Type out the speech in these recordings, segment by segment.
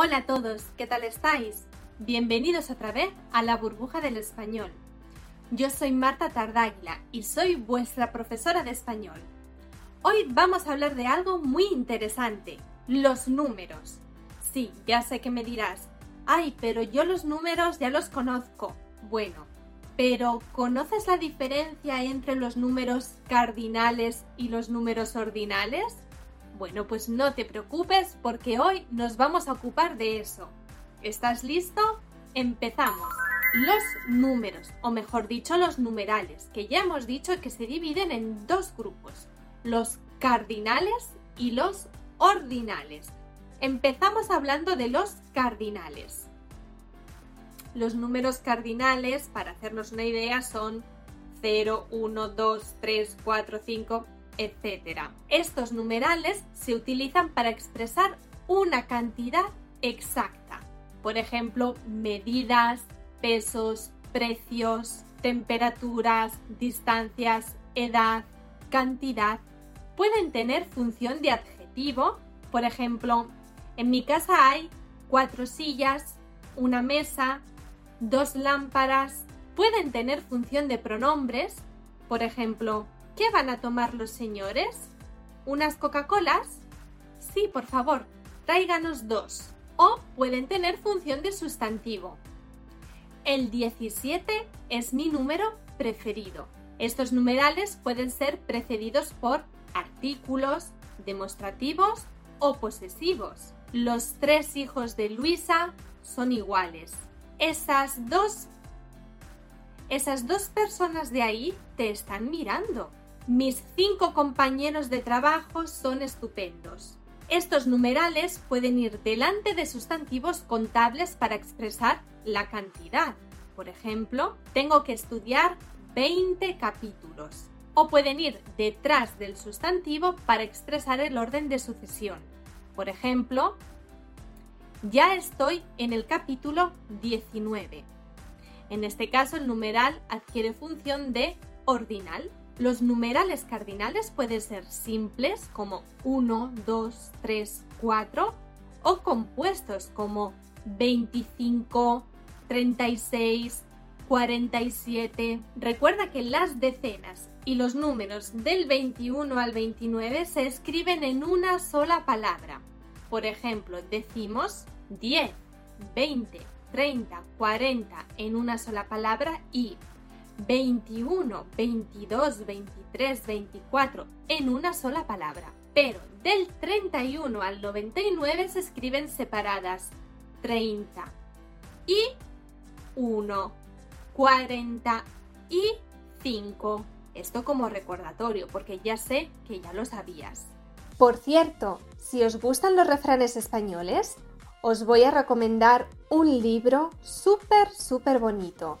Hola a todos, ¿qué tal estáis? Bienvenidos otra vez a la burbuja del español. Yo soy Marta Tardáguila y soy vuestra profesora de español. Hoy vamos a hablar de algo muy interesante, los números. Sí, ya sé que me dirás, ay, pero yo los números ya los conozco. Bueno, pero ¿conoces la diferencia entre los números cardinales y los números ordinales? Bueno, pues no te preocupes porque hoy nos vamos a ocupar de eso. ¿Estás listo? Empezamos. Los números, o mejor dicho, los numerales, que ya hemos dicho que se dividen en dos grupos, los cardinales y los ordinales. Empezamos hablando de los cardinales. Los números cardinales, para hacernos una idea, son 0, 1, 2, 3, 4, 5, etc. Estos numerales se utilizan para expresar una cantidad exacta. Por ejemplo, medidas, pesos, precios, temperaturas, distancias, edad, cantidad. Pueden tener función de adjetivo. Por ejemplo, en mi casa hay cuatro sillas, una mesa, dos lámparas. Pueden tener función de pronombres. Por ejemplo, ¿Qué van a tomar los señores? ¿Unas Coca-Colas? Sí, por favor, tráiganos dos. O pueden tener función de sustantivo. El 17 es mi número preferido. Estos numerales pueden ser precedidos por artículos, demostrativos o posesivos. Los tres hijos de Luisa son iguales. Esas dos esas dos personas de ahí te están mirando. Mis cinco compañeros de trabajo son estupendos. Estos numerales pueden ir delante de sustantivos contables para expresar la cantidad. Por ejemplo, tengo que estudiar 20 capítulos. O pueden ir detrás del sustantivo para expresar el orden de sucesión. Por ejemplo, ya estoy en el capítulo 19. En este caso, el numeral adquiere función de ordinal. Los numerales cardinales pueden ser simples como 1, 2, 3, 4 o compuestos como 25, 36, 47. Recuerda que las decenas y los números del 21 al 29 se escriben en una sola palabra. Por ejemplo, decimos 10, 20, 30, 40 en una sola palabra y 21, 22, 23, 24 en una sola palabra. Pero del 31 al 99 se escriben separadas 30 y 1, 40 y 5. Esto como recordatorio, porque ya sé que ya lo sabías. Por cierto, si os gustan los refranes españoles, os voy a recomendar un libro súper, súper bonito.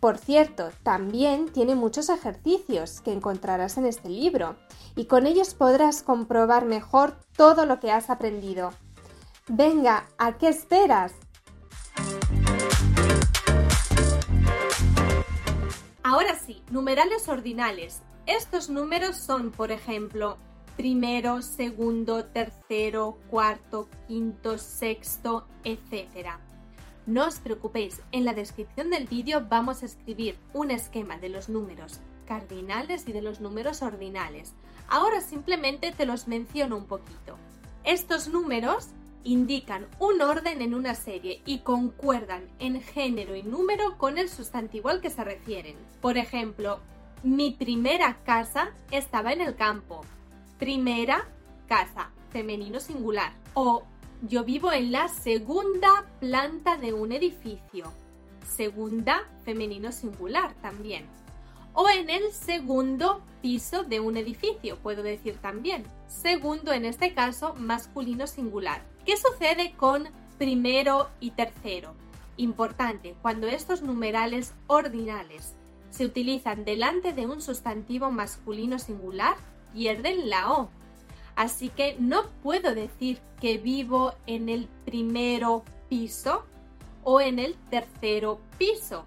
Por cierto, también tiene muchos ejercicios que encontrarás en este libro y con ellos podrás comprobar mejor todo lo que has aprendido. Venga, ¿a qué esperas? Ahora sí, numerales ordinales. Estos números son, por ejemplo, primero, segundo, tercero, cuarto, quinto, sexto, etc. No os preocupéis, en la descripción del vídeo vamos a escribir un esquema de los números cardinales y de los números ordinales. Ahora simplemente te los menciono un poquito. Estos números indican un orden en una serie y concuerdan en género y número con el sustantivo al que se refieren. Por ejemplo, Mi primera casa estaba en el campo. Primera casa, femenino singular. O yo vivo en la segunda planta de un edificio. Segunda, femenino singular también. O en el segundo piso de un edificio, puedo decir también. Segundo, en este caso, masculino singular. ¿Qué sucede con primero y tercero? Importante, cuando estos numerales ordinales se utilizan delante de un sustantivo masculino singular, pierden la O. Así que no puedo decir que vivo en el primero piso o en el tercero piso.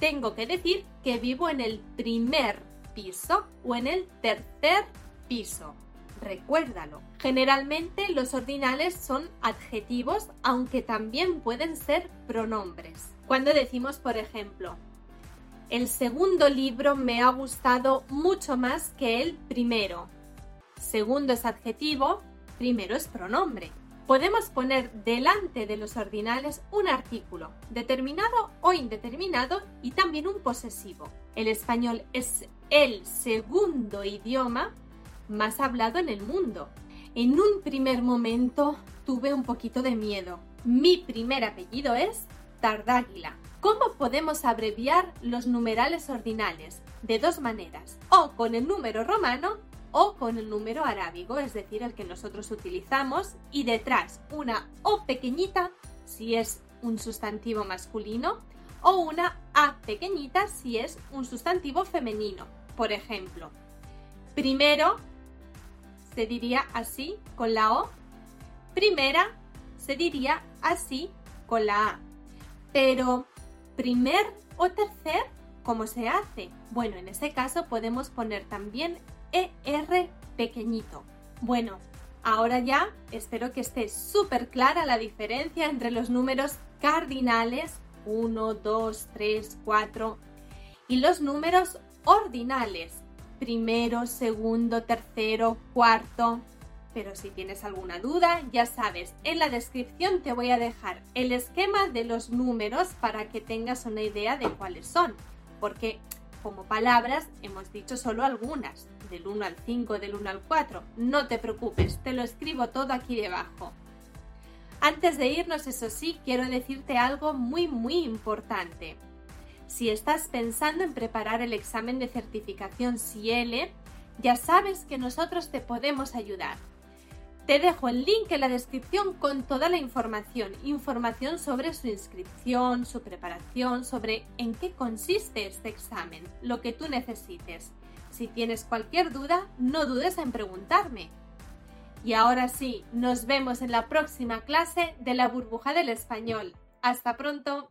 Tengo que decir que vivo en el primer piso o en el tercer piso. Recuérdalo. Generalmente los ordinales son adjetivos, aunque también pueden ser pronombres. Cuando decimos, por ejemplo, el segundo libro me ha gustado mucho más que el primero. Segundo es adjetivo, primero es pronombre. Podemos poner delante de los ordinales un artículo, determinado o indeterminado, y también un posesivo. El español es el segundo idioma más hablado en el mundo. En un primer momento tuve un poquito de miedo. Mi primer apellido es Tardáguila. ¿Cómo podemos abreviar los numerales ordinales? De dos maneras, o con el número romano o con el número arábigo, es decir, el que nosotros utilizamos, y detrás una O pequeñita si es un sustantivo masculino o una A pequeñita si es un sustantivo femenino. Por ejemplo, primero se diría así con la O, primera se diría así con la A. Pero primer o tercer, ¿cómo se hace? Bueno, en ese caso podemos poner también ER pequeñito. Bueno, ahora ya espero que esté súper clara la diferencia entre los números cardinales 1, 2, 3, 4 y los números ordinales primero, segundo, tercero, cuarto. Pero si tienes alguna duda, ya sabes, en la descripción te voy a dejar el esquema de los números para que tengas una idea de cuáles son. Porque como palabras hemos dicho solo algunas, del 1 al 5, del 1 al 4. No te preocupes, te lo escribo todo aquí debajo. Antes de irnos, eso sí, quiero decirte algo muy muy importante. Si estás pensando en preparar el examen de certificación CIELE, ya sabes que nosotros te podemos ayudar. Te dejo el link en la descripción con toda la información, información sobre su inscripción, su preparación, sobre en qué consiste este examen, lo que tú necesites. Si tienes cualquier duda, no dudes en preguntarme. Y ahora sí, nos vemos en la próxima clase de la burbuja del español. Hasta pronto.